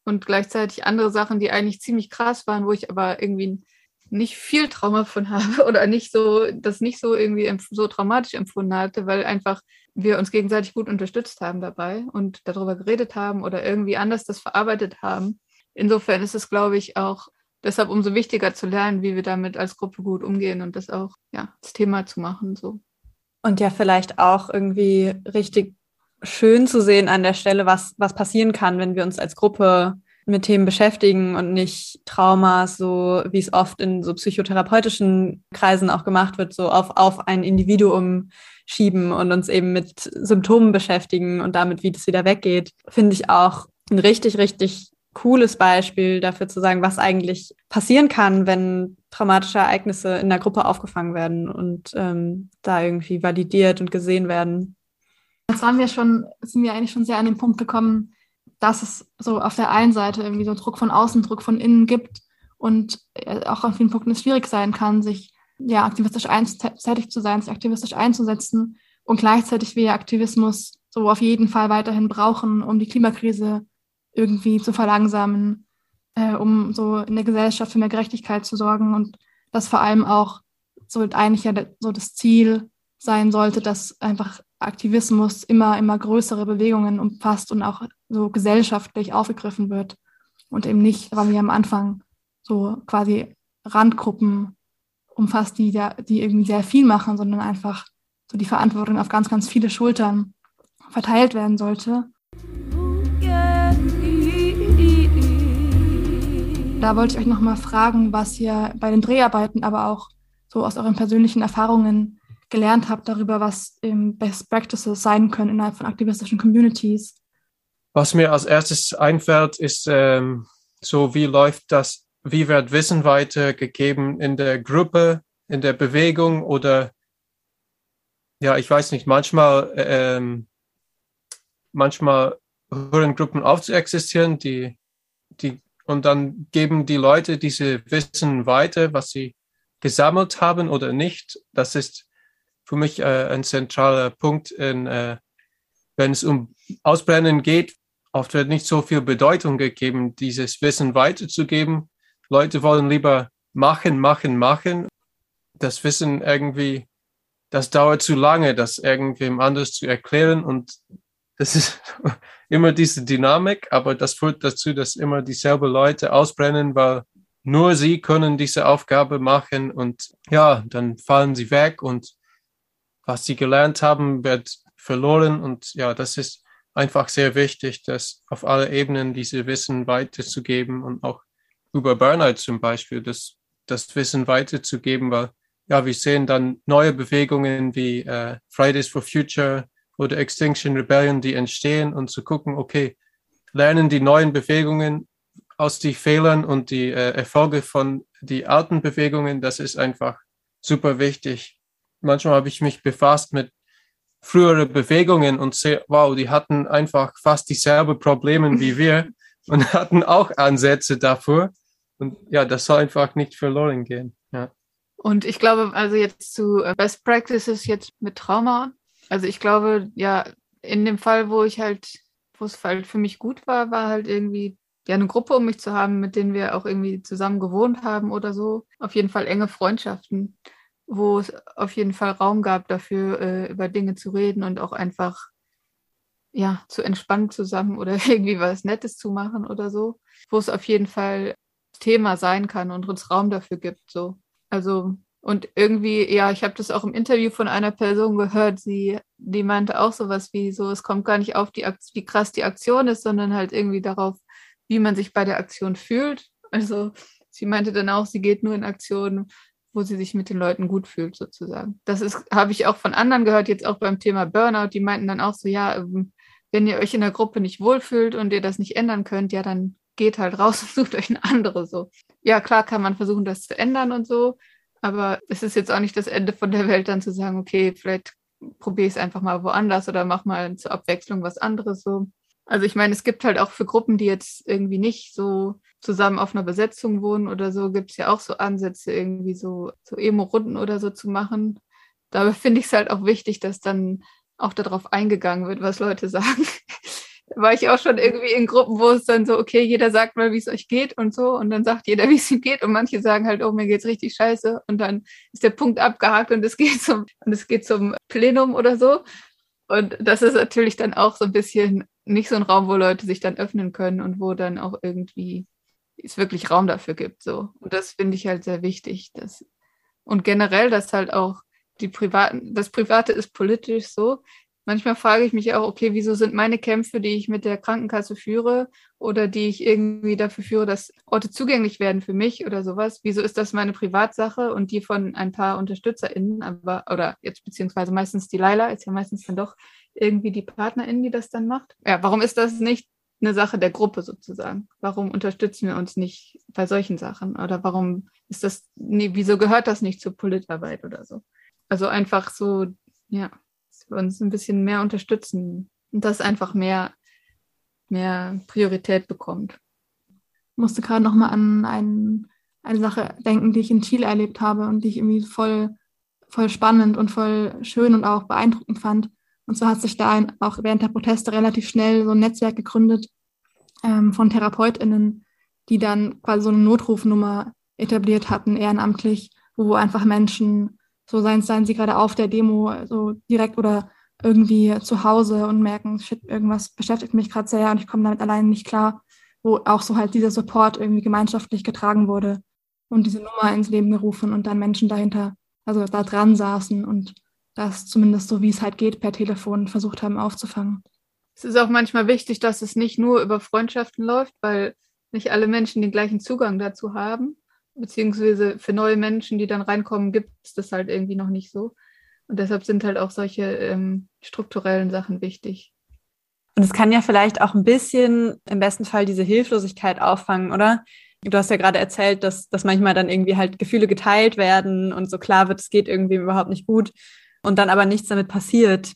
Und gleichzeitig andere Sachen, die eigentlich ziemlich krass waren, wo ich aber irgendwie nicht viel Trauma von habe *laughs* oder nicht so, das nicht so irgendwie so traumatisch empfunden hatte, weil einfach wir uns gegenseitig gut unterstützt haben dabei und darüber geredet haben oder irgendwie anders das verarbeitet haben. Insofern ist es, glaube ich, auch deshalb umso wichtiger zu lernen, wie wir damit als Gruppe gut umgehen und das auch ja, das Thema zu machen. So. Und ja, vielleicht auch irgendwie richtig schön zu sehen an der Stelle, was, was passieren kann, wenn wir uns als Gruppe mit Themen beschäftigen und nicht Traumas, so wie es oft in so psychotherapeutischen Kreisen auch gemacht wird, so auf, auf ein Individuum schieben und uns eben mit Symptomen beschäftigen und damit, wie das wieder weggeht, finde ich auch ein richtig, richtig cooles Beispiel dafür zu sagen, was eigentlich passieren kann, wenn traumatische Ereignisse in der Gruppe aufgefangen werden und ähm, da irgendwie validiert und gesehen werden. Jetzt waren wir schon, sind wir eigentlich schon sehr an den Punkt gekommen, dass es so auf der einen Seite irgendwie so Druck von außen, Druck von innen gibt und äh, auch an vielen Punkten es schwierig sein kann, sich ja aktivistisch tätig zu sein, sich aktivistisch einzusetzen und gleichzeitig wir Aktivismus so auf jeden Fall weiterhin brauchen, um die Klimakrise irgendwie zu verlangsamen, äh, um so in der Gesellschaft für mehr Gerechtigkeit zu sorgen und das vor allem auch so eigentlich ja so das Ziel sein sollte, dass einfach Aktivismus immer, immer größere Bewegungen umfasst und auch so gesellschaftlich aufgegriffen wird und eben nicht, weil wir am Anfang so quasi Randgruppen umfasst, die, die irgendwie sehr viel machen, sondern einfach so die Verantwortung auf ganz, ganz viele Schultern verteilt werden sollte. Da wollte ich euch nochmal fragen, was ihr bei den Dreharbeiten, aber auch so aus euren persönlichen Erfahrungen gelernt habt darüber, was Best Practices sein können innerhalb von aktivistischen Communities. Was mir als erstes einfällt, ist ähm, so, wie läuft das, wie wird Wissen weitergegeben in der Gruppe, in der Bewegung oder ja, ich weiß nicht, manchmal, ähm, manchmal hören Gruppen auf zu existieren, die, die, und dann geben die Leute diese Wissen weiter, was sie gesammelt haben oder nicht. Das ist für mich äh, ein zentraler Punkt, in, äh, wenn es um Ausbrennen geht. Oft wird nicht so viel Bedeutung gegeben, dieses Wissen weiterzugeben. Leute wollen lieber machen, machen, machen. Das Wissen irgendwie, das dauert zu lange, das irgendwem anders zu erklären. Und das ist *laughs* immer diese Dynamik, aber das führt dazu, dass immer dieselben Leute ausbrennen, weil nur sie können diese Aufgabe machen und ja, dann fallen sie weg und was sie gelernt haben, wird verloren. Und ja, das ist einfach sehr wichtig, das auf alle Ebenen diese Wissen weiterzugeben und auch über Burnout zum Beispiel, das, das Wissen weiterzugeben, weil ja, wir sehen dann neue Bewegungen wie äh, Fridays for Future oder Extinction Rebellion, die entstehen und zu gucken, okay, lernen die neuen Bewegungen aus die Fehlern und die äh, Erfolge von die alten Bewegungen, das ist einfach super wichtig manchmal habe ich mich befasst mit früheren Bewegungen und sehe, wow, die hatten einfach fast dieselben Probleme wie wir *laughs* und hatten auch Ansätze dafür. Und ja, das soll einfach nicht verloren gehen. Ja. Und ich glaube, also jetzt zu äh, Best Practices jetzt mit Trauma. Also ich glaube, ja, in dem Fall, wo ich halt, wo es halt für mich gut war, war halt irgendwie ja eine Gruppe um mich zu haben, mit denen wir auch irgendwie zusammen gewohnt haben oder so. Auf jeden Fall enge Freundschaften wo es auf jeden Fall Raum gab dafür, äh, über Dinge zu reden und auch einfach ja, zu entspannen zusammen oder *laughs* irgendwie was Nettes zu machen oder so, wo es auf jeden Fall Thema sein kann und uns Raum dafür gibt. So. Also, und irgendwie, ja, ich habe das auch im Interview von einer Person gehört, sie, die meinte auch sowas wie so, es kommt gar nicht auf die wie krass die Aktion ist, sondern halt irgendwie darauf, wie man sich bei der Aktion fühlt. Also sie meinte dann auch, sie geht nur in Aktionen, wo sie sich mit den Leuten gut fühlt, sozusagen. Das ist, habe ich auch von anderen gehört, jetzt auch beim Thema Burnout, die meinten dann auch so, ja, ähm, wenn ihr euch in der Gruppe nicht wohlfühlt und ihr das nicht ändern könnt, ja, dann geht halt raus und *laughs* sucht euch eine andere so. Ja, klar kann man versuchen, das zu ändern und so, aber es ist jetzt auch nicht das Ende von der Welt, dann zu sagen, okay, vielleicht probiere ich es einfach mal woanders oder mach mal zur Abwechslung was anderes so. Also ich meine, es gibt halt auch für Gruppen, die jetzt irgendwie nicht so zusammen auf einer Besetzung wohnen oder so, gibt es ja auch so Ansätze, irgendwie so, so Emo-Runden oder so zu machen. Dabei *laughs* finde ich es halt auch wichtig, dass dann auch darauf eingegangen wird, was Leute *laughs* sagen. da war ich auch schon irgendwie in Gruppen, wo es dann so, okay, jeder sagt mal, wie es euch geht und so, und dann sagt jeder, *laughs* wie es ihm geht, und manche sagen halt, oh, mir geht's richtig scheiße, und dann ist der Punkt abgehakt und es geht zum, und es geht zum Plenum oder so. Und das ist natürlich dann auch so ein bisschen nicht so ein Raum, wo Leute sich dann öffnen können und wo dann auch irgendwie es wirklich Raum dafür gibt. So. Und das finde ich halt sehr wichtig. Dass, und generell, dass halt auch die privaten, das Private ist politisch so. Manchmal frage ich mich auch, okay, wieso sind meine Kämpfe, die ich mit der Krankenkasse führe oder die ich irgendwie dafür führe, dass Orte zugänglich werden für mich oder sowas, wieso ist das meine Privatsache und die von ein paar UnterstützerInnen, aber, oder jetzt beziehungsweise meistens die Laila, ist ja meistens dann doch irgendwie die PartnerInnen, die das dann macht. Ja, warum ist das nicht eine Sache der Gruppe sozusagen? Warum unterstützen wir uns nicht bei solchen Sachen? Oder warum ist das, nee, wieso gehört das nicht zur Politarbeit oder so? Also einfach so, ja, dass wir uns ein bisschen mehr unterstützen und das einfach mehr, mehr Priorität bekommt. Ich musste gerade nochmal an ein, eine Sache denken, die ich in Chile erlebt habe und die ich irgendwie voll, voll spannend und voll schön und auch beeindruckend fand. Und zwar hat sich da auch während der Proteste relativ schnell so ein Netzwerk gegründet ähm, von TherapeutInnen, die dann quasi so eine Notrufnummer etabliert hatten, ehrenamtlich, wo einfach Menschen, so seien, seien sie gerade auf der Demo, so direkt oder irgendwie zu Hause und merken, shit, irgendwas beschäftigt mich gerade sehr und ich komme damit allein nicht klar, wo auch so halt dieser Support irgendwie gemeinschaftlich getragen wurde und diese Nummer ins Leben gerufen und dann Menschen dahinter, also da dran saßen und das zumindest so, wie es halt geht, per Telefon versucht haben aufzufangen. Es ist auch manchmal wichtig, dass es nicht nur über Freundschaften läuft, weil nicht alle Menschen den gleichen Zugang dazu haben. Beziehungsweise für neue Menschen, die dann reinkommen, gibt es das halt irgendwie noch nicht so. Und deshalb sind halt auch solche ähm, strukturellen Sachen wichtig. Und es kann ja vielleicht auch ein bisschen im besten Fall diese Hilflosigkeit auffangen, oder? Du hast ja gerade erzählt, dass, dass manchmal dann irgendwie halt Gefühle geteilt werden und so klar wird, es geht irgendwie überhaupt nicht gut und dann aber nichts damit passiert.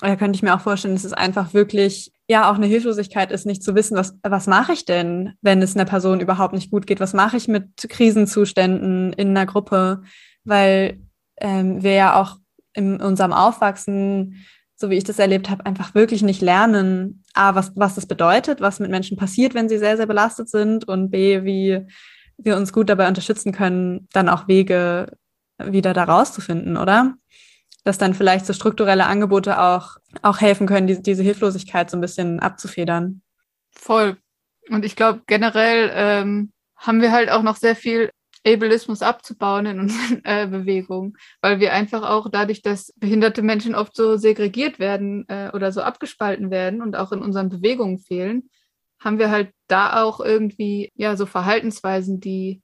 Da könnte ich mir auch vorstellen, dass es einfach wirklich ja auch eine Hilflosigkeit ist, nicht zu wissen, was, was mache ich denn, wenn es einer Person überhaupt nicht gut geht? Was mache ich mit Krisenzuständen in einer Gruppe? Weil ähm, wir ja auch in unserem Aufwachsen, so wie ich das erlebt habe, einfach wirklich nicht lernen, A, was, was das bedeutet, was mit Menschen passiert, wenn sie sehr, sehr belastet sind und B, wie wir uns gut dabei unterstützen können, dann auch Wege wieder da rauszufinden, oder? Dass dann vielleicht so strukturelle Angebote auch, auch helfen können, diese, diese Hilflosigkeit so ein bisschen abzufedern. Voll. Und ich glaube, generell ähm, haben wir halt auch noch sehr viel Ableismus abzubauen in unseren *laughs* äh, Bewegungen, weil wir einfach auch dadurch, dass behinderte Menschen oft so segregiert werden äh, oder so abgespalten werden und auch in unseren Bewegungen fehlen, haben wir halt da auch irgendwie ja so Verhaltensweisen, die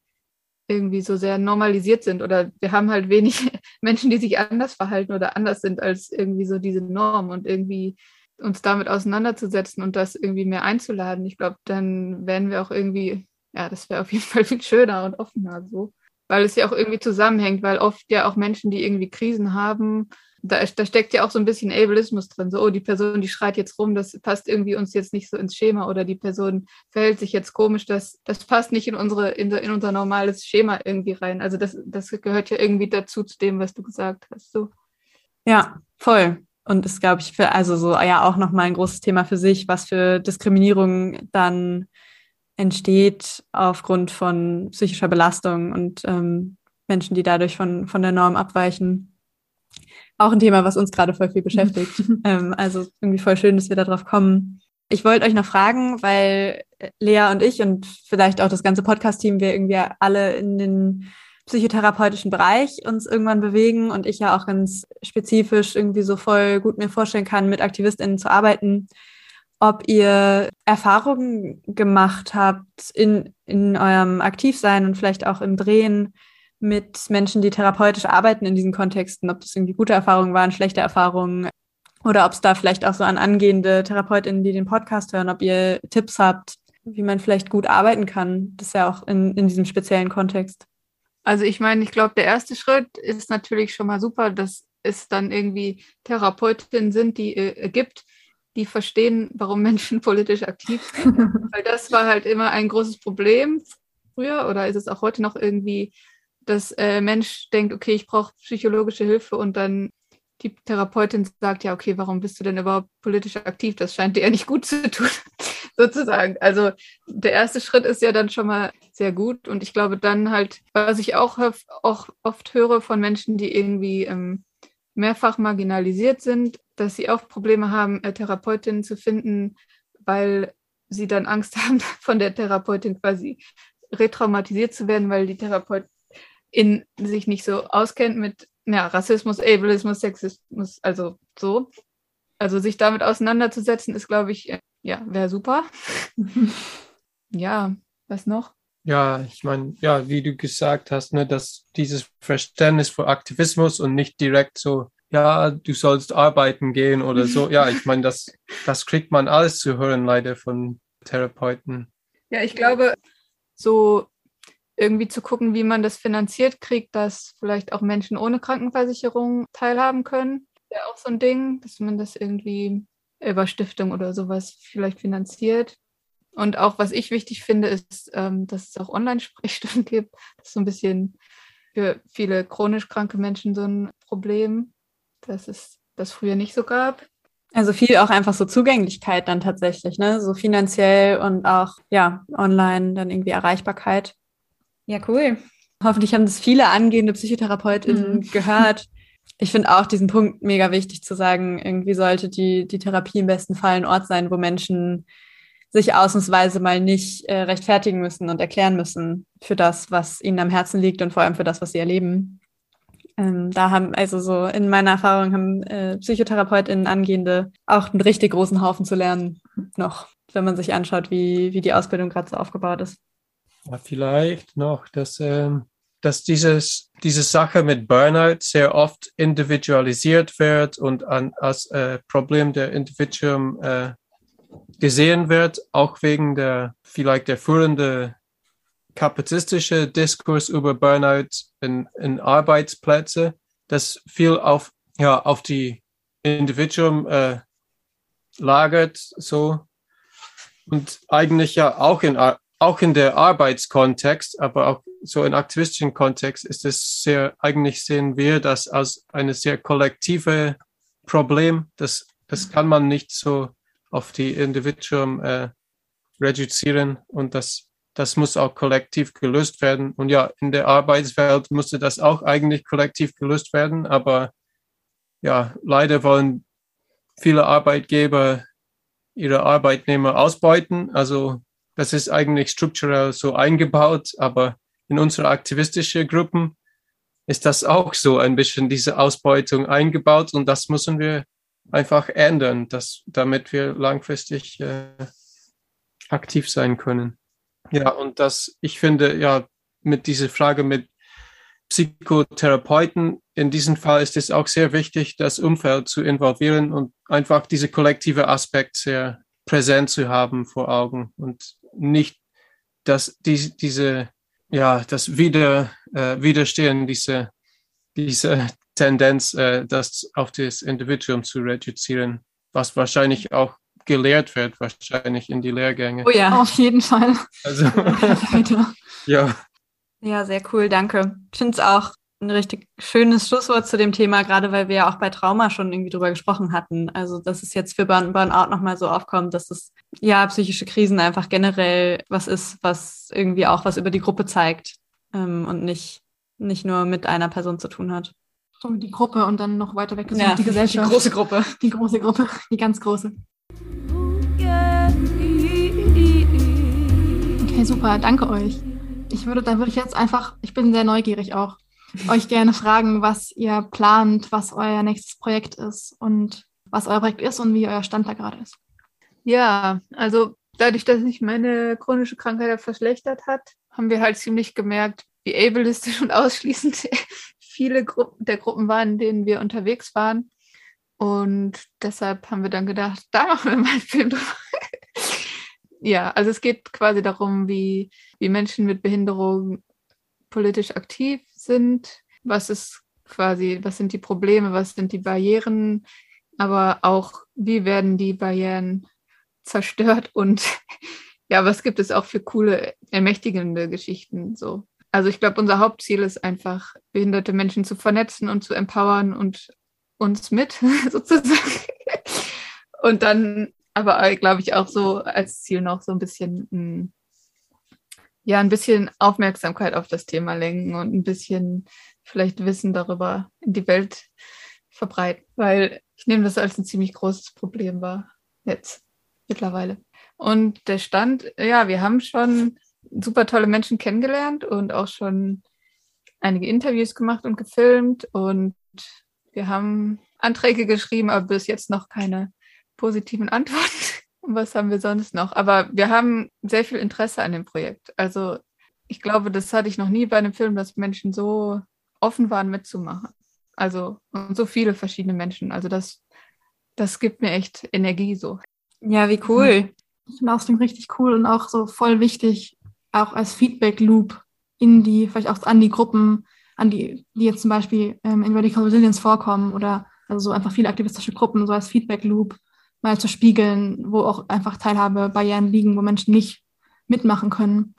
irgendwie so sehr normalisiert sind oder wir haben halt wenig Menschen, die sich anders verhalten oder anders sind als irgendwie so diese Norm und irgendwie uns damit auseinanderzusetzen und das irgendwie mehr einzuladen. Ich glaube, dann werden wir auch irgendwie, ja, das wäre auf jeden *laughs* Fall viel schöner und offener so, weil es ja auch irgendwie zusammenhängt, weil oft ja auch Menschen, die irgendwie Krisen haben, da, da steckt ja auch so ein bisschen Ableismus drin. So, oh, die Person, die schreit jetzt rum, das passt irgendwie uns jetzt nicht so ins Schema oder die Person verhält sich jetzt komisch, das, das passt nicht in unsere, in, in unser normales Schema irgendwie rein. Also das, das gehört ja irgendwie dazu zu dem, was du gesagt hast. So. Ja, voll. Und ist, glaube ich, für, also so ja auch nochmal ein großes Thema für sich, was für Diskriminierung dann entsteht aufgrund von psychischer Belastung und ähm, Menschen, die dadurch von, von der Norm abweichen auch ein Thema, was uns gerade voll viel beschäftigt. *laughs* ähm, also irgendwie voll schön, dass wir darauf kommen. Ich wollte euch noch fragen, weil Lea und ich und vielleicht auch das ganze Podcast-Team, wir irgendwie alle in den psychotherapeutischen Bereich uns irgendwann bewegen und ich ja auch ganz spezifisch irgendwie so voll gut mir vorstellen kann, mit AktivistInnen zu arbeiten, ob ihr Erfahrungen gemacht habt in, in eurem Aktivsein und vielleicht auch im Drehen mit Menschen, die therapeutisch arbeiten in diesen Kontexten, ob das irgendwie gute Erfahrungen waren, schlechte Erfahrungen oder ob es da vielleicht auch so an angehende Therapeutinnen, die den Podcast hören, ob ihr Tipps habt, wie man vielleicht gut arbeiten kann. Das ist ja auch in, in diesem speziellen Kontext. Also ich meine, ich glaube, der erste Schritt ist natürlich schon mal super, dass es dann irgendwie Therapeutinnen sind, die äh, gibt, die verstehen, warum Menschen *laughs* politisch aktiv sind. *laughs* Weil das war halt immer ein großes Problem früher oder ist es auch heute noch irgendwie dass äh, Mensch denkt, okay, ich brauche psychologische Hilfe und dann die Therapeutin sagt, ja, okay, warum bist du denn überhaupt politisch aktiv? Das scheint dir ja nicht gut zu tun, *laughs* sozusagen. Also der erste Schritt ist ja dann schon mal sehr gut. Und ich glaube dann halt, was ich auch, auch oft höre von Menschen, die irgendwie ähm, mehrfach marginalisiert sind, dass sie auch Probleme haben, äh, Therapeutinnen zu finden, weil sie dann Angst *laughs* haben, von der Therapeutin quasi retraumatisiert zu werden, weil die Therapeutin sich nicht so auskennt mit ja, Rassismus, Ableismus, Sexismus, also so. Also sich damit auseinanderzusetzen, ist, glaube ich, ja, wäre super. *laughs* ja, was noch? Ja, ich meine, ja, wie du gesagt hast, ne, dass dieses Verständnis für Aktivismus und nicht direkt so, ja, du sollst arbeiten gehen oder so. Ja, ich meine, das, das kriegt man alles zu hören, leider von Therapeuten. Ja, ich glaube, so irgendwie zu gucken, wie man das finanziert kriegt, dass vielleicht auch Menschen ohne Krankenversicherung teilhaben können. Ja, auch so ein Ding, dass man das irgendwie über Stiftung oder sowas vielleicht finanziert. Und auch was ich wichtig finde, ist, ähm, dass es auch Online-Sprechstunden *laughs* gibt. Das ist so ein bisschen für viele chronisch kranke Menschen so ein Problem, dass es das früher nicht so gab. Also viel auch einfach so Zugänglichkeit dann tatsächlich, ne? So finanziell und auch, ja, online dann irgendwie Erreichbarkeit. Ja, cool. Hoffentlich haben das viele angehende PsychotherapeutInnen mhm. *laughs* gehört. Ich finde auch diesen Punkt mega wichtig zu sagen, irgendwie sollte die, die Therapie im besten Fall ein Ort sein, wo Menschen sich ausnahmsweise mal nicht äh, rechtfertigen müssen und erklären müssen für das, was ihnen am Herzen liegt und vor allem für das, was sie erleben. Ähm, da haben, also so in meiner Erfahrung haben äh, PsychotherapeutInnen Angehende auch einen richtig großen Haufen zu lernen noch, wenn man sich anschaut, wie, wie die Ausbildung gerade so aufgebaut ist. Ja, vielleicht noch, dass, ähm, dass dieses, diese Sache mit Burnout sehr oft individualisiert wird und an, als äh, Problem der Individuum äh, gesehen wird, auch wegen der vielleicht der führende kapazitische Diskurs über Burnout in, in Arbeitsplätze, das viel auf, ja, auf die Individuum äh, lagert, so. Und eigentlich ja auch in, auch in der Arbeitskontext, aber auch so in aktivistischen Kontext ist es sehr, eigentlich sehen wir das als eine sehr kollektive Problem. Das, das kann man nicht so auf die Individuum äh, reduzieren und das, das muss auch kollektiv gelöst werden. Und ja, in der Arbeitswelt musste das auch eigentlich kollektiv gelöst werden, aber ja, leider wollen viele Arbeitgeber ihre Arbeitnehmer ausbeuten. Also das ist eigentlich strukturell so eingebaut, aber in unsere aktivistischen Gruppen ist das auch so ein bisschen diese Ausbeutung eingebaut und das müssen wir einfach ändern, dass, damit wir langfristig äh, aktiv sein können. Ja, und das, ich finde, ja, mit dieser Frage mit Psychotherapeuten, in diesem Fall ist es auch sehr wichtig, das Umfeld zu involvieren und einfach diese kollektive Aspekt sehr präsent zu haben vor Augen und nicht, dass die, diese, ja, das Wider, äh, Widerstehen, diese, diese Tendenz, äh, das auf das Individuum zu reduzieren, was wahrscheinlich auch gelehrt wird, wahrscheinlich in die Lehrgänge. Oh ja, auf jeden Fall. Also, *laughs* *laughs* ja. Ja, sehr cool, danke. Ich finde es auch ein richtig schönes Schlusswort zu dem Thema, gerade weil wir ja auch bei Trauma schon irgendwie drüber gesprochen hatten. Also, dass es jetzt für Burn Burnout nochmal so aufkommt, dass es ja psychische Krisen einfach generell was ist, was irgendwie auch was über die Gruppe zeigt ähm, und nicht, nicht nur mit einer Person zu tun hat so die Gruppe und dann noch weiter weg ist ja, die Gesellschaft. Die große Gruppe. Die große Gruppe, die ganz große. Okay, super, danke euch. Ich würde, dann würde ich jetzt einfach, ich bin sehr neugierig auch, euch gerne fragen, was ihr plant, was euer nächstes Projekt ist und was euer Projekt ist und wie euer Stand da gerade ist. Ja, also dadurch, dass sich meine chronische Krankheit verschlechtert hat, haben wir halt ziemlich gemerkt, wie ableistisch und ausschließend *laughs* viele Gruppen, der Gruppen waren, in denen wir unterwegs waren. Und deshalb haben wir dann gedacht, da machen wir mal einen Film drüber. *laughs* ja, also es geht quasi darum, wie, wie Menschen mit Behinderung politisch aktiv sind. Was ist quasi, was sind die Probleme, was sind die Barrieren, aber auch, wie werden die Barrieren zerstört und *laughs* ja, was gibt es auch für coole, ermächtigende Geschichten so. Also ich glaube, unser Hauptziel ist einfach, behinderte Menschen zu vernetzen und zu empowern und uns mit *laughs* sozusagen. Und dann aber, glaube ich, auch so als Ziel noch so ein bisschen, hm, ja, ein bisschen Aufmerksamkeit auf das Thema lenken und ein bisschen vielleicht Wissen darüber in die Welt verbreiten, weil ich nehme das als ein ziemlich großes Problem wahr, jetzt mittlerweile. Und der Stand, ja, wir haben schon super tolle Menschen kennengelernt und auch schon einige Interviews gemacht und gefilmt und wir haben Anträge geschrieben, aber bis jetzt noch keine positiven Antworten. Und was haben wir sonst noch? Aber wir haben sehr viel Interesse an dem Projekt. Also ich glaube, das hatte ich noch nie bei einem Film, dass Menschen so offen waren mitzumachen. Also so viele verschiedene Menschen. Also das, das gibt mir echt Energie so. Ja, wie cool. Ich finde Austin richtig cool und auch so voll wichtig, auch als Feedback-Loop in die, vielleicht auch an die Gruppen, an die, die jetzt zum Beispiel ähm, in Radical Resilience vorkommen oder also so einfach viele aktivistische Gruppen, so als Feedback-Loop mal zu spiegeln, wo auch einfach Teilhabebarrieren liegen, wo Menschen nicht mitmachen können.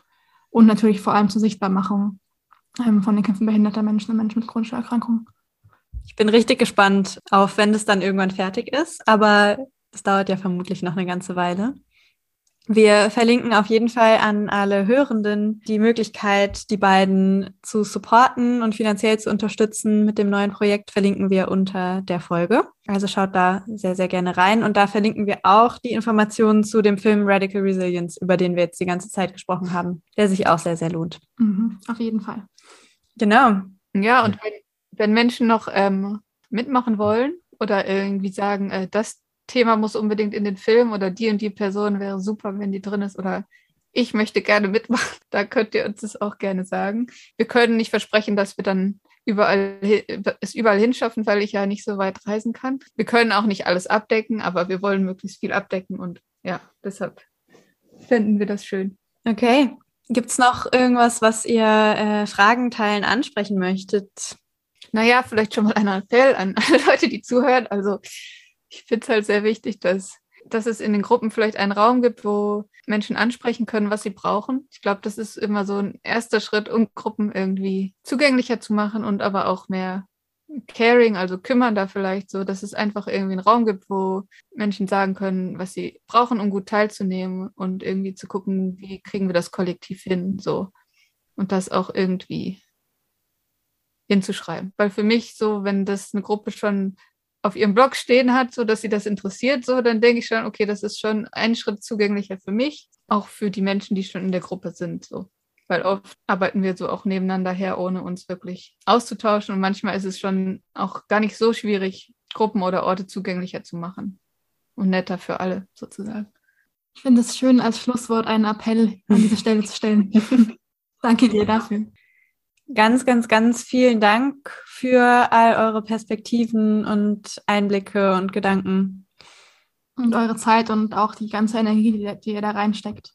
Und natürlich vor allem zur Sichtbarmachung ähm, von den Kämpfen behinderter Menschen und Menschen mit chronischen Erkrankungen. Ich bin richtig gespannt auf, wenn es dann irgendwann fertig ist, aber es dauert ja vermutlich noch eine ganze Weile. Wir verlinken auf jeden Fall an alle Hörenden die Möglichkeit, die beiden zu supporten und finanziell zu unterstützen. Mit dem neuen Projekt verlinken wir unter der Folge. Also schaut da sehr, sehr gerne rein. Und da verlinken wir auch die Informationen zu dem Film Radical Resilience, über den wir jetzt die ganze Zeit gesprochen haben, der sich auch sehr, sehr lohnt. Mhm, auf jeden Fall. Genau. Ja, und wenn, wenn Menschen noch ähm, mitmachen wollen oder irgendwie sagen, äh, das Thema muss unbedingt in den Film oder die und die Person wäre super, wenn die drin ist oder ich möchte gerne mitmachen, *laughs* da könnt ihr uns das auch gerne sagen. Wir können nicht versprechen, dass wir dann überall es überall hinschaffen, weil ich ja nicht so weit reisen kann. Wir können auch nicht alles abdecken, aber wir wollen möglichst viel abdecken und ja, deshalb finden wir das schön. Okay. Gibt es noch irgendwas, was ihr äh, Fragen teilen ansprechen möchtet? Naja, vielleicht schon mal ein Appell an *laughs* alle Leute, die zuhören. Also ich finde es halt sehr wichtig, dass, dass es in den Gruppen vielleicht einen Raum gibt, wo Menschen ansprechen können, was sie brauchen. Ich glaube, das ist immer so ein erster Schritt, um Gruppen irgendwie zugänglicher zu machen und aber auch mehr Caring, also kümmern da vielleicht so, dass es einfach irgendwie einen Raum gibt, wo Menschen sagen können, was sie brauchen, um gut teilzunehmen und irgendwie zu gucken, wie kriegen wir das kollektiv hin, so. Und das auch irgendwie hinzuschreiben. Weil für mich so, wenn das eine Gruppe schon auf ihrem Blog stehen hat, so dass sie das interessiert, so dann denke ich schon, okay, das ist schon ein Schritt zugänglicher für mich, auch für die Menschen, die schon in der Gruppe sind, so. Weil oft arbeiten wir so auch nebeneinander her, ohne uns wirklich auszutauschen. Und manchmal ist es schon auch gar nicht so schwierig, Gruppen oder Orte zugänglicher zu machen. Und netter für alle, sozusagen. Ich finde es schön, als Schlusswort einen Appell an diese Stelle zu stellen. *laughs* Danke dir dafür. Ganz, ganz, ganz vielen Dank für all eure Perspektiven und Einblicke und Gedanken. Und eure Zeit und auch die ganze Energie, die, die ihr da reinsteckt.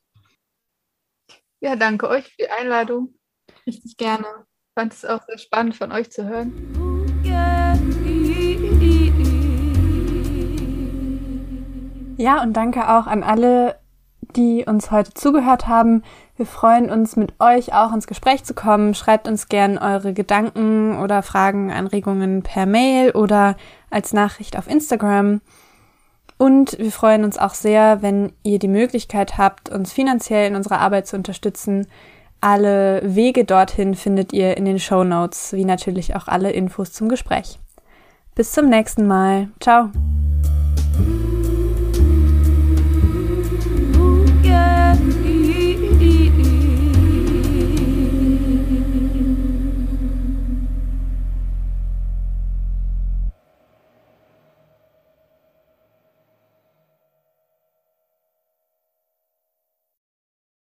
Ja, danke euch für die Einladung. Richtig gerne. Ich fand es auch sehr spannend von euch zu hören. Ja, und danke auch an alle, die uns heute zugehört haben. Wir freuen uns, mit euch auch ins Gespräch zu kommen. Schreibt uns gern eure Gedanken oder Fragen, Anregungen per Mail oder als Nachricht auf Instagram. Und wir freuen uns auch sehr, wenn ihr die Möglichkeit habt, uns finanziell in unserer Arbeit zu unterstützen. Alle Wege dorthin findet ihr in den Show Notes, wie natürlich auch alle Infos zum Gespräch. Bis zum nächsten Mal. Ciao.